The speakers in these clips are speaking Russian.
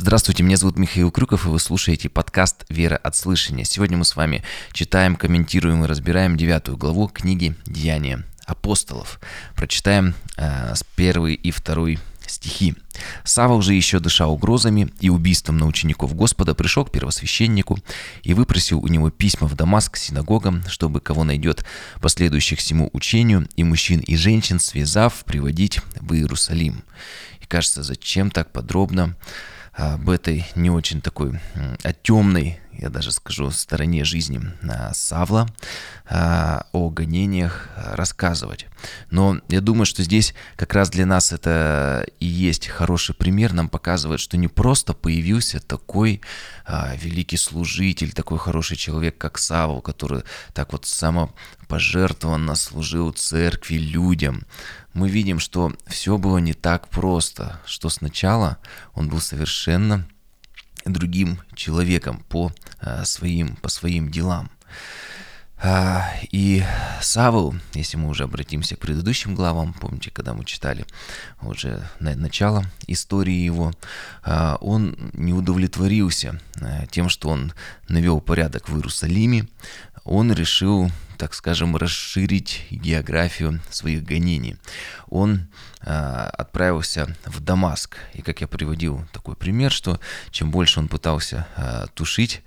Здравствуйте, меня зовут Михаил Крюков, и вы слушаете подкаст «Вера от слышания». Сегодня мы с вами читаем, комментируем и разбираем девятую главу книги «Деяния апостолов». Прочитаем э, с первой и второй стихи. Савол же еще дыша угрозами и убийством на учеников Господа, пришел к первосвященнику и выпросил у него письма в Дамаск синагогам, чтобы кого найдет последующих всему учению, и мужчин и женщин, связав, приводить в Иерусалим. И кажется, зачем так подробно об этой не очень такой о темной, я даже скажу, стороне жизни а, Савла, а, о гонениях рассказывать. Но я думаю, что здесь как раз для нас это и есть хороший пример, нам показывает, что не просто появился такой а, великий служитель, такой хороший человек, как Савл, который так вот самопожертвованно служил церкви, людям, мы видим, что все было не так просто, что сначала он был совершенно другим человеком по а, своим, по своим делам. А, и Савл, если мы уже обратимся к предыдущим главам, помните, когда мы читали уже начало истории его, а, он не удовлетворился тем, что он навел порядок в Иерусалиме, он решил так скажем, расширить географию своих гонений. Он э, отправился в Дамаск. И как я приводил такой пример, что чем больше он пытался э, тушить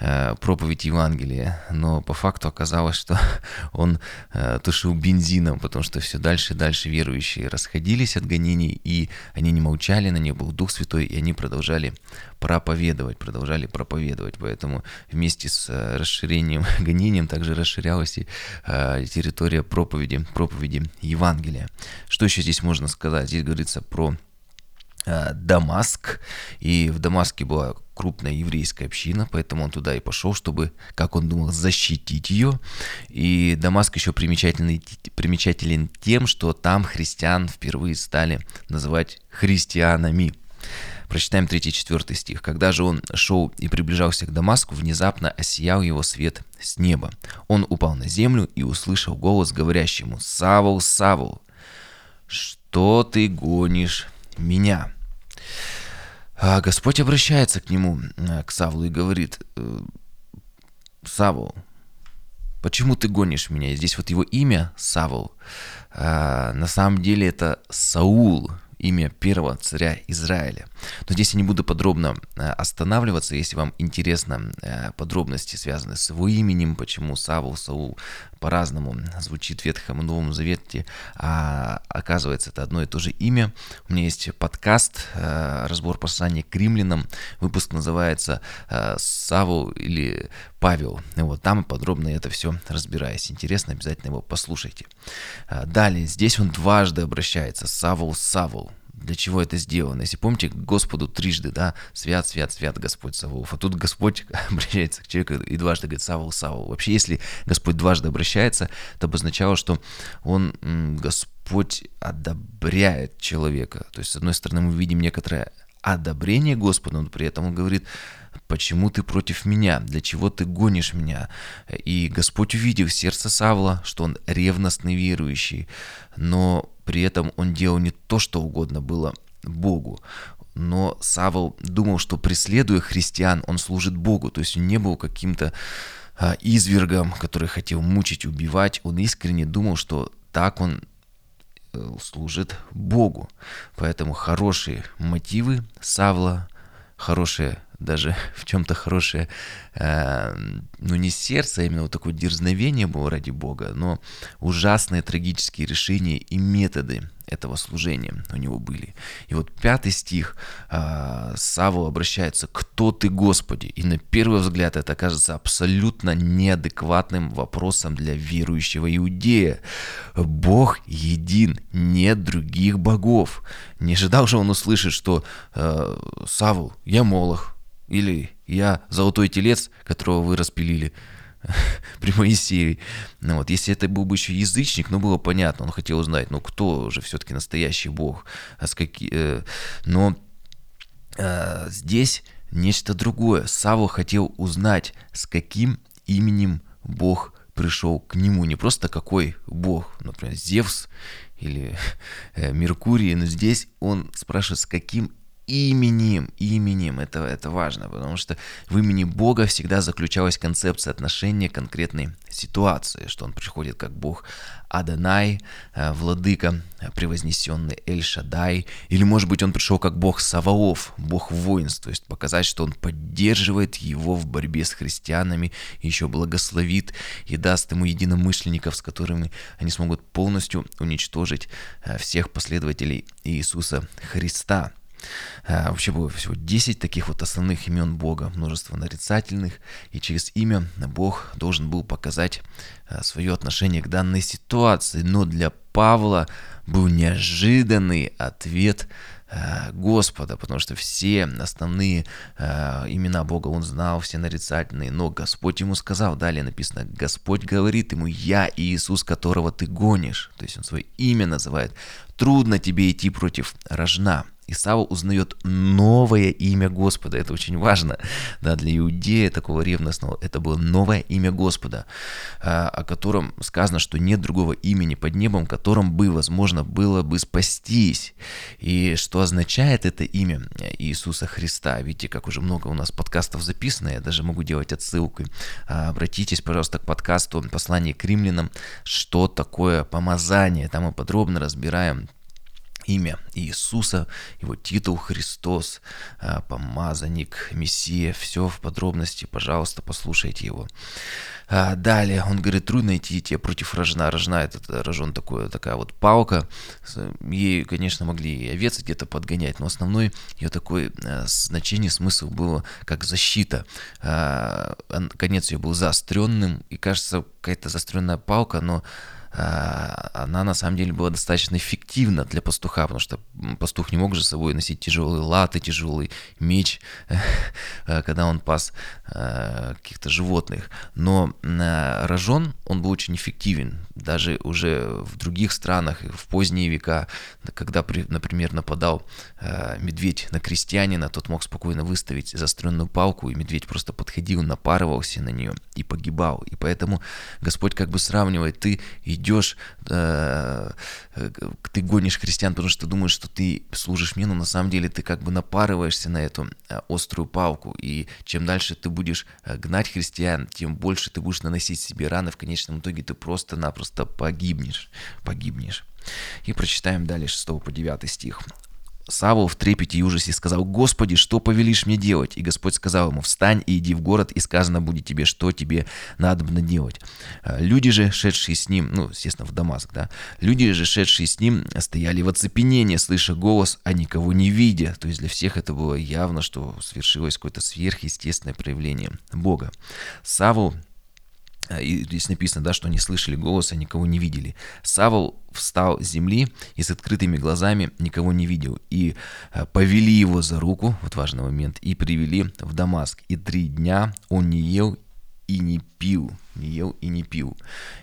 э, проповедь Евангелия, но по факту оказалось, что он э, тушил бензином, потому что все дальше и дальше верующие расходились от гонений, и они не молчали, на них был Дух Святой, и они продолжали проповедовать, продолжали проповедовать. Поэтому вместе с расширением гонением также расширялась части э, территория проповеди, проповеди Евангелия. Что еще здесь можно сказать? Здесь говорится про э, Дамаск, и в Дамаске была крупная еврейская община, поэтому он туда и пошел, чтобы, как он думал, защитить ее. И Дамаск еще примечателен, примечателен тем, что там христиан впервые стали называть христианами. Прочитаем 3-4 стих. «Когда же он шел и приближался к Дамаску, внезапно осиял его свет с неба. Он упал на землю и услышал голос, говорящий ему, «Савол, Савол, что ты гонишь меня?» а Господь обращается к нему, э, к Савлу, и говорит, «Э, «Савол, почему ты гонишь меня?» И здесь вот его имя Савол. А, на самом деле это Саул, имя первого царя Израиля. Но здесь я не буду подробно э, останавливаться, если вам интересно э, подробности, связанные с его именем, почему Савул, Саул по-разному звучит в Ветхом и Новом Завете, а оказывается это одно и то же имя. У меня есть подкаст, э, разбор послания к римлянам, выпуск называется «Савул» или «Павел». Вот там подробно это все разбираюсь. Интересно, обязательно его послушайте. Далее, здесь он дважды обращается «Савул, Савул» для чего это сделано. Если помните, Господу трижды, да, свят, свят, свят Господь Саваоф. А тут Господь обращается к человеку и дважды говорит Савол, Савол. Вообще, если Господь дважды обращается, это обозначало, что Он, Господь одобряет человека. То есть, с одной стороны, мы видим некоторое одобрение Господа, но при этом Он говорит, почему ты против меня, для чего ты гонишь меня. И Господь увидел сердце Савла, что он ревностный верующий, но при этом он делал не то, что угодно было Богу. Но Савл думал, что преследуя христиан, он служит Богу. То есть он не был каким-то а, извергом, который хотел мучить, убивать. Он искренне думал, что так он э, служит Богу. Поэтому хорошие мотивы Савла, хорошие даже в чем-то хорошее, э, ну не сердце, а именно вот такое дерзновение было ради Бога, но ужасные трагические решения и методы этого служения у него были. И вот пятый стих э, Саву обращается «Кто ты, Господи?» И на первый взгляд это кажется абсолютно неадекватным вопросом для верующего иудея. Бог един, нет других богов. Не ожидал же он услышать, что э, «Саву, я Молох, или я золотой телец, которого вы распилили при Моисее. Ну, вот, если это был бы еще язычник, ну, было понятно, он хотел узнать, ну, кто же все-таки настоящий Бог. А с какие, э, но э, здесь нечто другое. Савва хотел узнать, с каким именем Бог пришел к нему. Не просто какой Бог, например, Зевс или э, Меркурий, но здесь он спрашивает, с каким именем, именем, это, это важно, потому что в имени Бога всегда заключалась концепция отношения к конкретной ситуации, что он приходит как Бог Адонай, э, владыка, превознесенный Эль-Шадай, или, может быть, он пришел как Бог Саваоф, Бог воинств, то есть показать, что он поддерживает его в борьбе с христианами, еще благословит и даст ему единомышленников, с которыми они смогут полностью уничтожить э, всех последователей Иисуса Христа. А, вообще было всего 10 таких вот основных имен Бога, множество нарицательных, и через имя Бог должен был показать а, свое отношение к данной ситуации. Но для Павла был неожиданный ответ а, Господа, потому что все основные э, имена Бога он знал, все нарицательные, но Господь ему сказал, далее написано, Господь говорит ему, я Иисус, которого ты гонишь, то есть он свое имя называет, трудно тебе идти против рожна, Исава узнает новое имя Господа. Это очень важно да, для иудея такого ревностного. Это было новое имя Господа, а, о котором сказано, что нет другого имени под небом, которым бы, возможно, было бы спастись. И что означает это имя Иисуса Христа? Видите, как уже много у нас подкастов записано, я даже могу делать отсылку. А, обратитесь, пожалуйста, к подкасту «Послание к римлянам», что такое помазание. Там мы подробно разбираем имя Иисуса, его титул Христос, а, помазанник, Мессия, все в подробности, пожалуйста, послушайте его. А, далее он говорит, трудно идти тебе против рожна. Рожна это рожон такое, такая вот палка. Ей, конечно, могли и овец где-то подгонять, но основной ее такой а, значение, смысл было как защита. Конец ее был заостренным, и кажется, какая-то заостренная палка, но а, она на самом деле была достаточно эффективна для пастуха, потому что пастух не мог же с собой носить тяжелые латы, тяжелый меч, э, когда он пас э, каких-то животных. Но рожон, он был очень эффективен. Даже уже в других странах, в поздние века, когда, например, нападал э, медведь на крестьянина, тот мог спокойно выставить заостренную палку, и медведь просто подходил, напарывался на нее и погибал. И поэтому Господь как бы сравнивает, ты идешь идешь, э, ты гонишь христиан, потому что думаешь, что ты служишь мне, но на самом деле ты как бы напарываешься на эту э, острую палку, и чем дальше ты будешь э, гнать христиан, тем больше ты будешь наносить себе раны, в конечном итоге ты просто-напросто погибнешь, погибнешь. И прочитаем далее 6 по 9 стих. Савол в трепете и ужасе сказал, «Господи, что повелишь мне делать?» И Господь сказал ему, «Встань и иди в город, и сказано будет тебе, что тебе надо делать». А, люди же, шедшие с ним, ну, естественно, в Дамаск, да, люди же, шедшие с ним, стояли в оцепенении, слыша голос, а никого не видя. То есть для всех это было явно, что свершилось какое-то сверхъестественное проявление Бога. Савол Э, и здесь написано, да, что они слышали голоса, никого не видели. Савол встал с земли и с открытыми глазами никого не видел. И э, повели его за руку, вот важный момент, и привели в Дамаск. И три дня он не ел и не пил, не ел и не пил.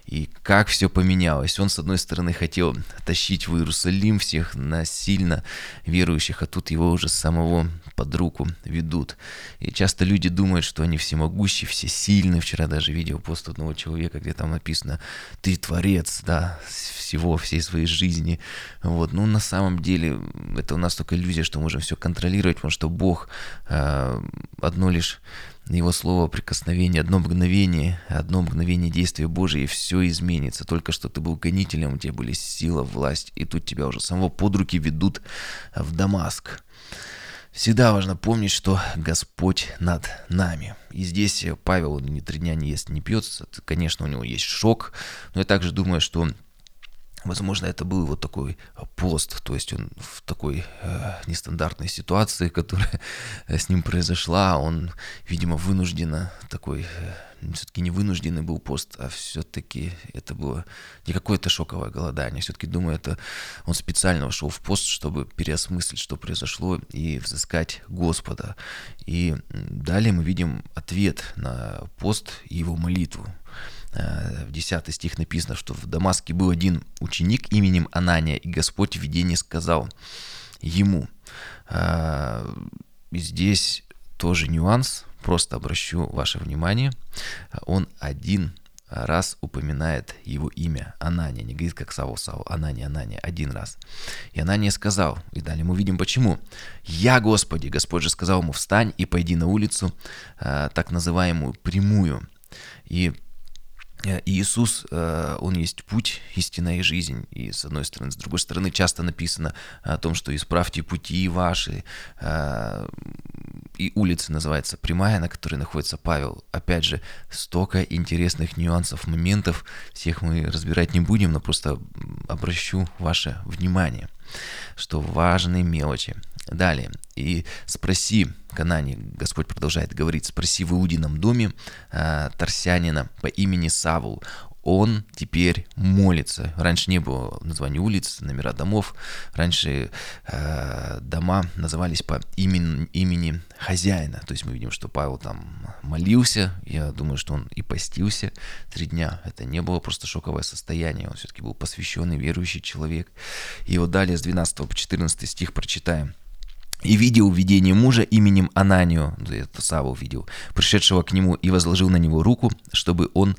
И как все поменялось. Он, с одной стороны, хотел тащить в Иерусалим всех насильно верующих, а тут его уже самого под руку ведут. И часто люди думают, что они всемогущие, все сильные. Вчера даже видел пост одного человека, где там написано «Ты творец, да, всего, всей своей жизни». Вот. Ну, на самом деле, это у нас только иллюзия, что можем все контролировать, потому что Бог э, одно лишь его слово прикосновение, одно мгновение, одно мгновение действия Божие, и все изменится. Только что ты был гонителем, у тебя были сила, власть, и тут тебя уже самого под руки ведут в Дамаск. Всегда важно помнить, что Господь над нами. И здесь Павел ни три дня не ест, не пьет. Конечно, у него есть шок, но я также думаю, что Возможно, это был вот такой пост, то есть он в такой э, нестандартной ситуации, которая с ним произошла, он, видимо, вынужденно такой, э, все-таки не вынужденный был пост, а все-таки это было не какое-то шоковое голодание. Все-таки думаю, это он специально вошел в пост, чтобы переосмыслить, что произошло, и взыскать Господа. И далее мы видим ответ на пост и его молитву. Э, в 10 стих написано, что в Дамаске был один ученик именем Анания, и Господь в видении сказал ему. Э, и здесь тоже нюанс, просто обращу ваше внимание. Он один раз упоминает его имя Анания, не говорит как Савол, Савол, Анания, Анания, один раз. И Анания сказал, и далее мы видим почему. «Я, Господи!» Господь же сказал ему, «Встань и пойди на улицу, э, так называемую прямую». И Э, Иисус, э, Он есть путь, истина и жизнь. И с одной стороны. С другой стороны, часто написано о том, что «исправьте пути ваши». Э, и улица называется прямая, на которой находится Павел. Опять же, столько интересных нюансов, моментов. Всех мы разбирать не будем, но просто обращу ваше внимание, что важные мелочи – Далее. И спроси, Канане, Господь продолжает говорить, спроси в Иудином доме э, Тарсянина по имени Савул. Он теперь молится. Раньше не было названия улиц, номера домов. Раньше э, дома назывались по имени, имени хозяина. То есть мы видим, что Павел там молился. Я думаю, что он и постился три дня. Это не было просто шоковое состояние. Он все-таки был посвященный, верующий человек. И вот далее с 12 по 14 стих прочитаем и видел видение мужа именем Ананию, это Сава увидел, пришедшего к нему и возложил на него руку, чтобы он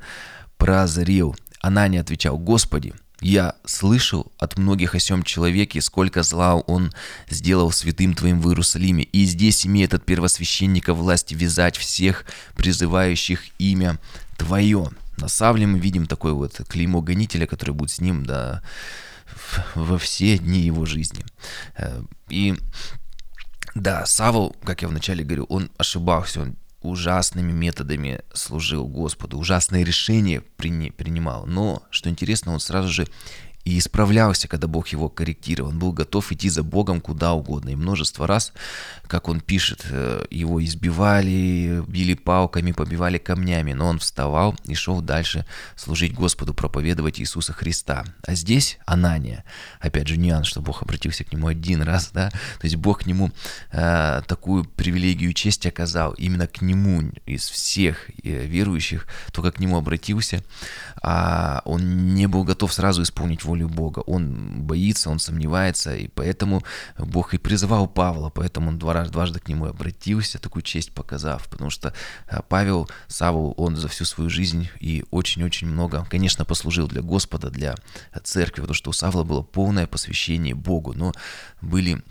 прозрел. Анания отвечал, «Господи, я слышал от многих о сем человеке, сколько зла он сделал святым твоим в Иерусалиме, и здесь имеет от первосвященника власть вязать всех, призывающих имя Твое». На Савле мы видим такое вот клеймо гонителя, который будет с ним да, во все дни его жизни. Э, и да, Савол, как я вначале говорил, он ошибался, он ужасными методами служил Господу, ужасные решения принимал. Но, что интересно, он сразу же и исправлялся, когда Бог его корректировал. Он был готов идти за Богом куда угодно. И множество раз, как он пишет, э, его избивали, били палками, побивали камнями, но он вставал и шел дальше служить Господу, проповедовать Иисуса Христа. А здесь Анания, опять же нюанс, что Бог обратился к нему один раз, да, то есть Бог к нему э, такую привилегию и честь оказал, именно к нему из всех э, верующих, только к нему обратился, а он не был готов сразу исполнить волю Бога. Он боится, он сомневается, и поэтому Бог и призывал Павла, поэтому он два, дважды к нему обратился, такую честь показав, потому что э, Павел, Саву, он за всю свою жизнь и очень-очень много, конечно, послужил для Господа, для церкви, потому что у Савла было полное посвящение Богу, но были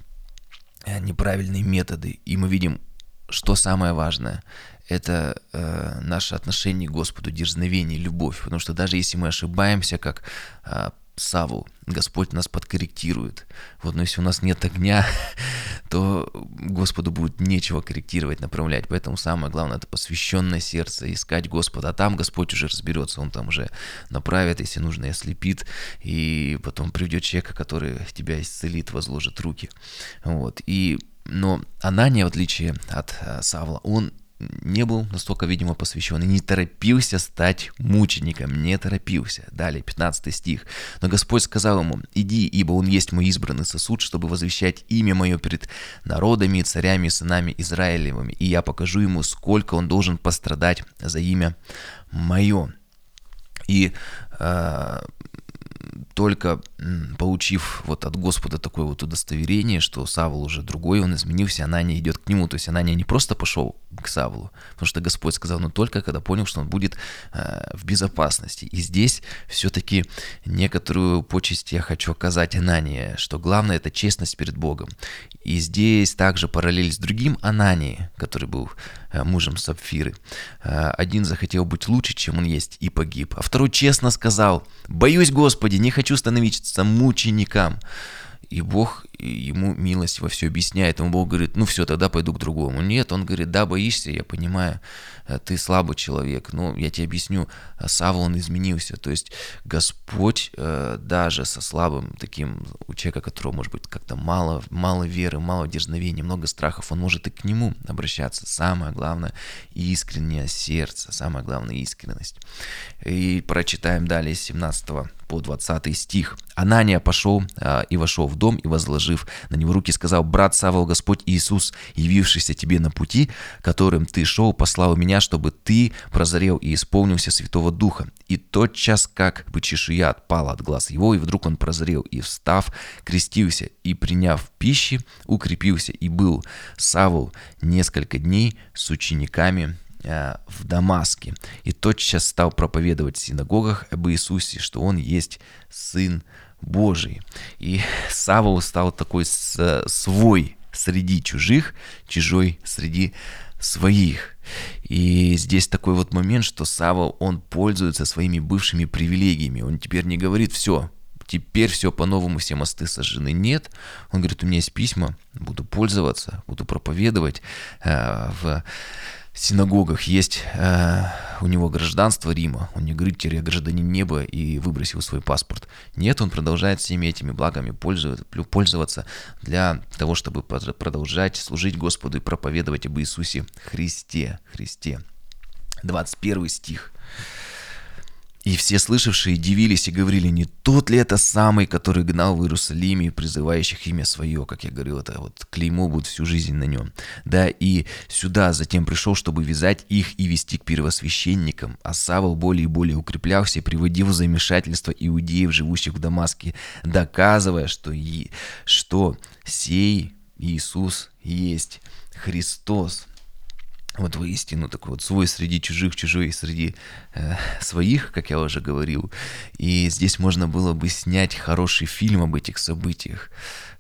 э, неправильные методы, и мы видим, что самое важное, это э, наше отношение к Господу, дерзновение, любовь. Потому что даже если мы ошибаемся, как э, Саву, Господь нас подкорректирует. Вот, но если у нас нет огня, то Господу будет нечего корректировать, направлять. Поэтому самое главное это посвященное сердце, искать Господа. А там Господь уже разберется, Он там уже направит, если нужно, и ослепит, и потом приведет человека, который тебя исцелит, возложит руки. Вот. И но Анания, в отличие от э, Савла, он не был настолько, видимо, посвящен и не торопился стать мучеником, не торопился. Далее, 15 стих. Но Господь сказал ему, иди, ибо он есть мой избранный сосуд, чтобы возвещать имя мое перед народами царями и сынами Израилевыми, и я покажу ему, сколько он должен пострадать за имя мое. И э, только получив вот от Господа такое вот удостоверение, что Савл уже другой, он изменился, Анания идет к нему. То есть Анания не просто пошел к Савлу, потому что Господь сказал, но только когда понял, что он будет э, в безопасности. И здесь все-таки некоторую почесть я хочу оказать Анании, что главное это честность перед Богом. И здесь также параллель с другим Анании, который был э, мужем Сапфиры. Э, один захотел быть лучше, чем он есть, и погиб. А второй честно сказал, боюсь Господи, не хочу становиться мучеником. И Бог ему милость во все объясняет. Ему Бог говорит, ну все, тогда пойду к другому. Нет, он говорит, да, боишься, я понимаю, э, ты слабый человек. Но я тебе объясню, э, Савва, он изменился. То есть Господь э, даже со слабым таким, у человека, которого может быть как-то мало, мало веры, мало дерзновения, много страхов, он может и к нему обращаться. Самое главное, искреннее сердце, самое главное, искренность. И прочитаем далее с 17 по 20 стих. Анания пошел а, и вошел в дом и, возложив на него руки, сказал, «Брат Савол, Господь Иисус, явившийся тебе на пути, которым ты шел, послал меня, чтобы ты прозрел и исполнился Святого Духа. И тот час, как бы чешуя отпала от глаз его, и вдруг он прозрел, и встав, крестился, и приняв пищи, укрепился, и был Савол несколько дней с учениками э, в Дамаске, и тотчас стал проповедовать в синагогах об Иисусе, что Он есть Сын Божий. И Савол стал такой свой среди чужих, чужой среди своих. И здесь такой вот момент, что Савол, он пользуется своими бывшими привилегиями. Он теперь не говорит, все, теперь все по-новому, все мосты сожжены. Нет, он говорит, у меня есть письма, буду пользоваться, буду проповедовать э, в синагогах есть э, у него гражданство Рима. Он не говорит, я гражданин неба и выбросил свой паспорт. Нет, он продолжает всеми этими благами пользоваться для того, чтобы продолжать служить Господу и проповедовать об Иисусе Христе. Христе. 21 стих. И все слышавшие дивились и говорили, не тот ли это самый, который гнал в Иерусалиме призывающих имя свое, как я говорил, это вот клеймо будет всю жизнь на нем. Да, и сюда затем пришел, чтобы вязать их и вести к первосвященникам. А Савол более и более укреплялся и приводил в замешательство иудеев, живущих в Дамаске, доказывая, что, и, что сей Иисус есть Христос вот воистину такой вот свой среди чужих, чужой среди э, своих, как я уже говорил. И здесь можно было бы снять хороший фильм об этих событиях.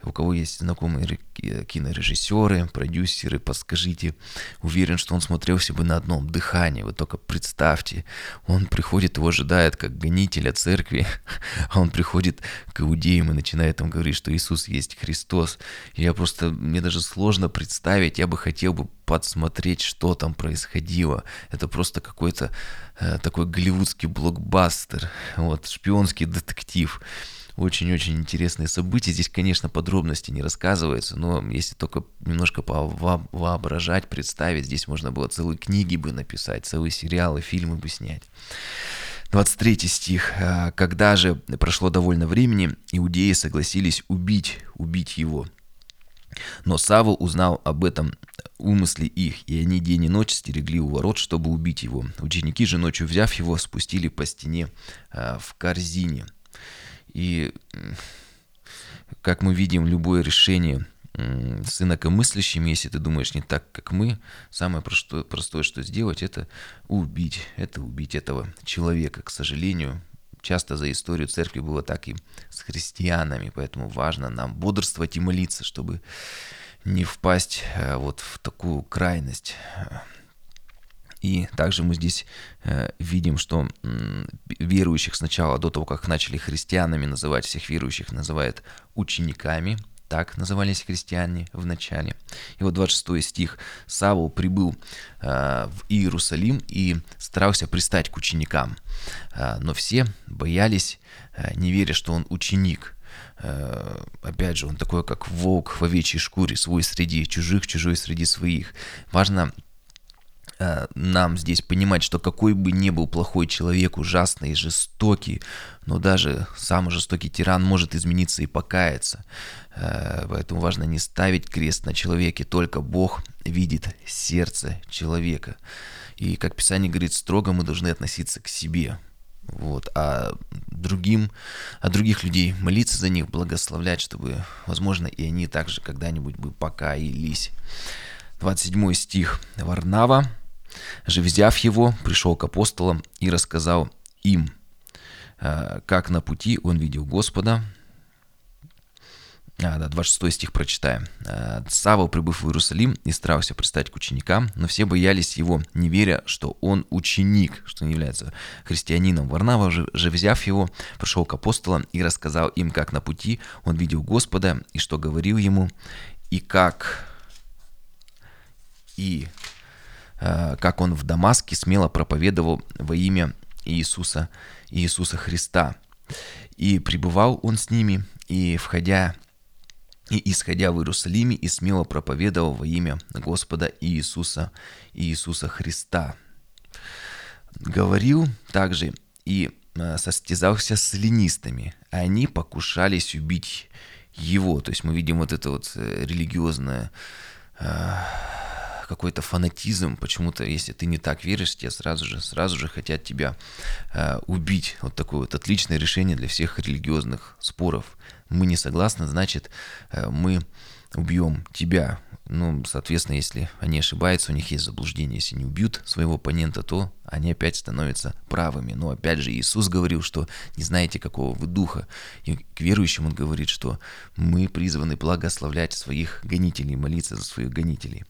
У кого есть знакомые кинорежиссеры, продюсеры, подскажите. Уверен, что он смотрелся бы на одном дыхании. Вы только представьте, он приходит, его ожидает как гонителя церкви, а он приходит к иудеям и начинает там говорить, что Иисус есть Христос. Я просто, мне даже сложно представить, я бы хотел бы подсмотреть, что там происходило. Это просто какой-то э, такой голливудский блокбастер, вот, шпионский детектив. Очень-очень интересные события. Здесь, конечно, подробности не рассказываются, но если только немножко воображать, представить, здесь можно было целые книги бы написать, целые сериалы, фильмы бы снять. 23 стих. «А, «Когда же прошло довольно времени, иудеи согласились убить, убить его. Но Савл узнал об этом умысле их, и они день и ночь стерегли у ворот, чтобы убить его. Ученики же ночью, взяв его, спустили по стене а, в корзине. И, как мы видим, любое решение с инакомыслящими, если ты думаешь не так, как мы, самое простое, простое, что сделать, это убить, это убить этого человека. К сожалению, часто за историю церкви было так и с христианами, поэтому важно нам бодрствовать и молиться, чтобы не впасть э, вот в такую крайность. И также мы здесь э, видим, что верующих сначала, до того, как начали христианами называть, всех верующих называют учениками, так назывались христиане в начале. И вот 26 стих. Савол прибыл э, в Иерусалим и старался пристать к ученикам. Э, но все боялись, э, не веря, что он ученик. Э, опять же, он такой, как волк в овечьей шкуре, свой среди чужих, чужой среди своих. Важно нам здесь понимать, что какой бы ни был плохой человек, ужасный и жестокий, но даже самый жестокий тиран может измениться и покаяться. Э, поэтому важно не ставить крест на человеке, только Бог видит сердце человека. И, как Писание говорит, строго мы должны относиться к себе. Вот, а другим, а других людей молиться за них, благословлять, чтобы, возможно, и они также когда-нибудь бы покаялись. 27 стих. Варнава, же взяв его, пришел к апостолам и рассказал им, э, как на пути он видел Господа. А, да, 26 стих прочитаем. «Э, Савва, прибыв в Иерусалим, и старался пристать к ученикам, но все боялись его, не веря, что он ученик, что не является христианином. Варнава же, же взяв его, пришел к апостолам и рассказал им, как на пути он видел Господа, и что говорил ему, и как и как он в Дамаске смело проповедовал во имя Иисуса, Иисуса Христа. И пребывал он с ними, и входя и исходя в Иерусалиме, и смело проповедовал во имя Господа Иисуса, Иисуса Христа. Говорил также и э, состязался с ленистами, они покушались убить его. То есть мы видим вот это вот э, религиозное какой-то фанатизм, почему-то, если ты не так веришь, тебе сразу же, сразу же хотят тебя э, убить. Вот такое вот отличное решение для всех религиозных споров. Мы не согласны, значит, э, мы убьем тебя. Ну, соответственно, если они ошибаются, у них есть заблуждение. Если не убьют своего оппонента, то они опять становятся правыми. Но опять же, Иисус говорил, что не знаете, какого вы духа. И к верующим он говорит, что мы призваны благословлять своих гонителей, молиться за своих гонителей.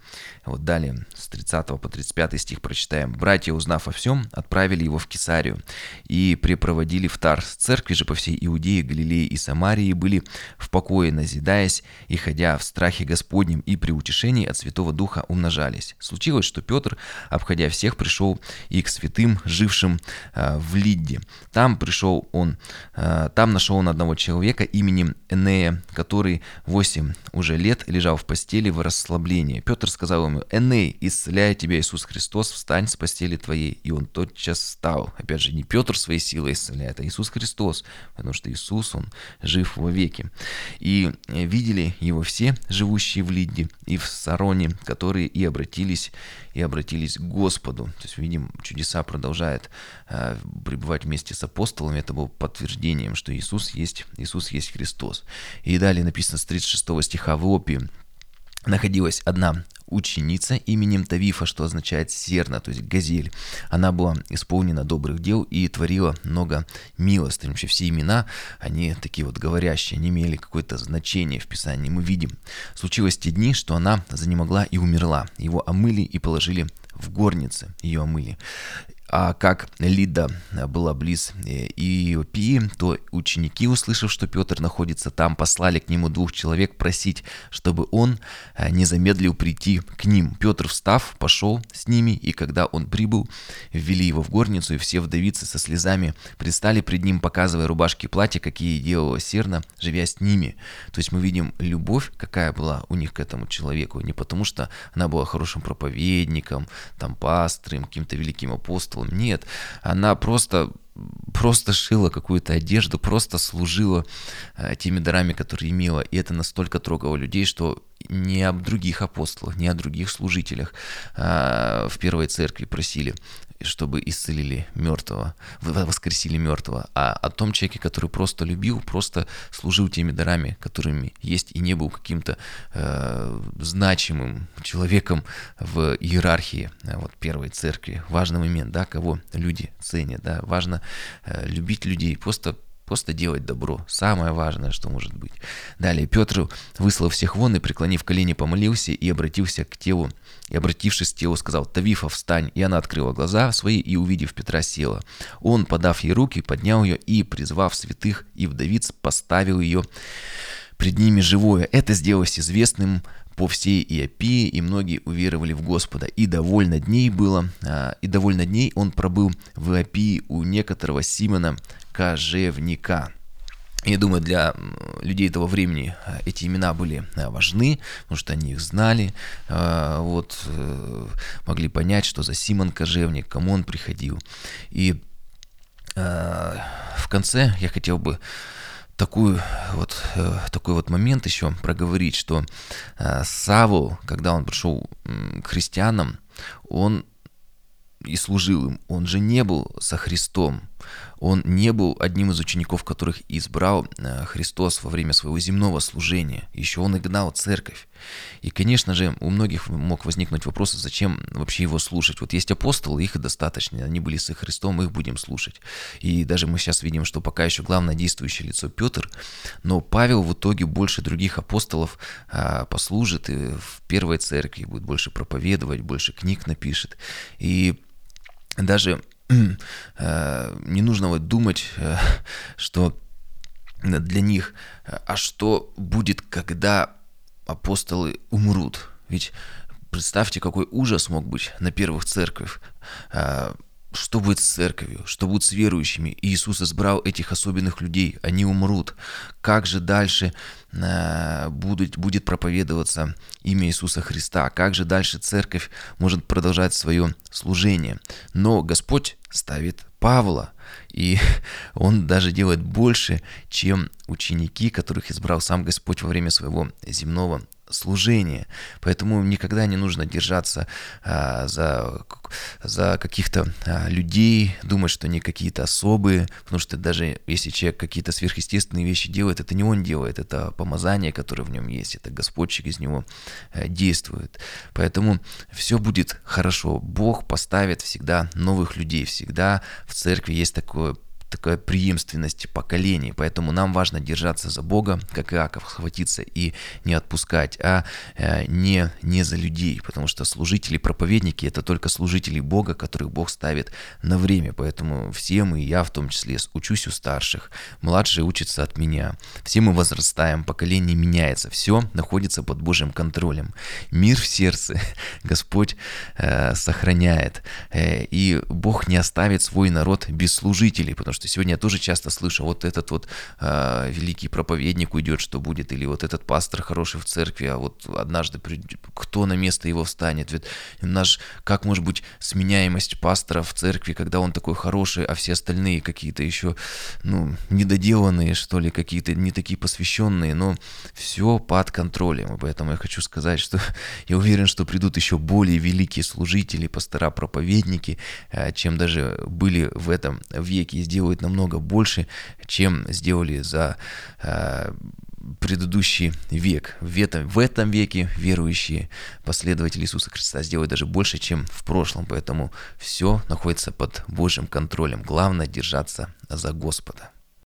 Вот далее, с 30 по 35 стих прочитаем. «Братья, узнав о всем, отправили его в Кесарию и препроводили в Тарс. Церкви же по всей Иудее, Галилее и Самарии были в покое, назидаясь и ходя в страхе Господнем и при утешении от Святого Духа умножались. Случилось, что Петр, обходя всех, пришел и к святым, жившим э, в Лидде. Там пришел он, э, там нашел он одного человека именем Энея, который 8 уже лет лежал в постели в расслаблении. Петр сказал ему, Эней, исцеляет тебя Иисус Христос, встань с постели твоей. И он тотчас встал. Опять же, не Петр своей силой исцеляет, а Иисус Христос, потому что Иисус, он жив во веки. И видели его все, живущие в Лидде и в Сароне, которые и обратились, и обратились к Господу. То есть, видим, чудеса продолжает э, пребывать вместе с апостолами. Это было подтверждением, что Иисус есть, Иисус есть Христос. И далее написано с 36 стиха в Иопии находилась одна ученица именем Тавифа, что означает серна, то есть газель. Она была исполнена добрых дел и творила много милостынь. Вообще все имена, они такие вот говорящие, они имели какое-то значение в Писании. Мы видим, случилось те дни, что она занемогла и умерла. Его омыли и положили в горнице, ее омыли. А как Лида была близ э, Иопии, то ученики, услышав, что Петр находится там, послали к нему двух человек просить, чтобы он э, не замедлил прийти к ним. Петр, встав, пошел с ними, и когда он прибыл, ввели его в горницу, и все вдовицы со слезами предстали пред ним, показывая рубашки и платья, какие делала Серна, живя с ними. То есть мы видим любовь, какая была у них к этому человеку, не потому что она была хорошим проповедником, там, пастором, каким-то великим апостолом, делом. Нет, она просто просто шила какую-то одежду, просто служила э, теми дарами, которые имела. И это настолько трогало людей, что не об других апостолах, не о других служителях э, в первой церкви просили чтобы исцелили мертвого, воскресили мертвого, а о том человеке, который просто любил, просто служил теми дарами, которыми есть и не был каким-то э, значимым человеком в иерархии э, вот, первой церкви. Важный момент, да, кого люди ценят, да, важно э, любить людей, просто Просто делать добро. Самое важное, что может быть. Далее Петр, выслав всех вон и преклонив колени, помолился и обратился к телу. И обратившись к телу, сказал, «Тавифа, встань!» И она открыла глаза свои и, увидев Петра, села. Он, подав ей руки, поднял ее и, призвав святых и вдовиц, поставил ее пред ними живое. Это сделалось известным по всей Иопии, и многие уверовали в Господа. И довольно дней было, а, и довольно дней он пробыл в Иопии у некоторого Симона, кожевника. Я думаю, для людей этого времени э, эти имена были э, важны, потому что они их знали, э, вот, могли понять, что за Симон Кожевник, кому он приходил. И в конце я хотел бы такую вот, такой вот момент еще проговорить, что Саву, когда он пришел к христианам, он и служил им, он же не был со Христом, он не был одним из учеников, которых избрал э, Христос во время своего земного служения. Еще он и гнал церковь. И, конечно же, у многих мог возникнуть вопрос, зачем вообще его слушать. Вот есть апостолы, их и достаточно, они были со Христом, их будем слушать. И даже мы сейчас видим, что пока еще главное действующее лицо Петр, но Павел в итоге больше других апостолов а, послужит и в первой церкви, будет больше проповедовать, больше книг напишет. И даже не нужно вот думать, э, что для них, а что будет, когда апостолы умрут? Ведь представьте, какой ужас мог быть на первых церквях. Что будет с церковью, что будет с верующими. Иисус избрал этих особенных людей, они умрут. Как же дальше э, будет, будет проповедоваться имя Иисуса Христа? Как же дальше церковь может продолжать свое служение? Но Господь ставит Павла, и он даже делает больше, чем ученики, которых избрал сам Господь во время своего земного служение. Поэтому никогда не нужно держаться а, за, за каких-то а, людей, думать, что они какие-то особые, потому что даже если человек какие-то сверхъестественные вещи делает, это не он делает, это помазание, которое в нем есть, это Господь через него а, действует. Поэтому все будет хорошо. Бог поставит всегда новых людей, всегда в церкви есть такое такая преемственность поколений, поэтому нам важно держаться за Бога, как Иаков, схватиться и не отпускать, а э, не, не за людей, потому что служители, проповедники – это только служители Бога, которых Бог ставит на время, поэтому все мы, я в том числе, учусь у старших, младшие учатся от меня, все мы возрастаем, поколение меняется, все находится под Божьим контролем. Мир в сердце Господь э, сохраняет, э, и Бог не оставит свой народ без служителей, потому что что сегодня я тоже часто слышу, вот этот вот э, великий проповедник уйдет, что будет, или вот этот пастор хороший в церкви, а вот однажды кто на место его встанет? Ведь наш, как может быть сменяемость пастора в церкви, когда он такой хороший, а все остальные какие-то еще, ну, недоделанные, что ли, какие-то не такие посвященные, но все под контролем. И поэтому я хочу сказать, что я уверен, что придут еще более великие служители, пастора, проповедники, э, чем даже были в этом веке и сделают делают намного больше, чем сделали за э, предыдущий век. В этом, в этом веке верующие последователи Иисуса Христа сделают даже больше, чем в прошлом. Поэтому все находится под Божьим контролем. Главное держаться за Господа.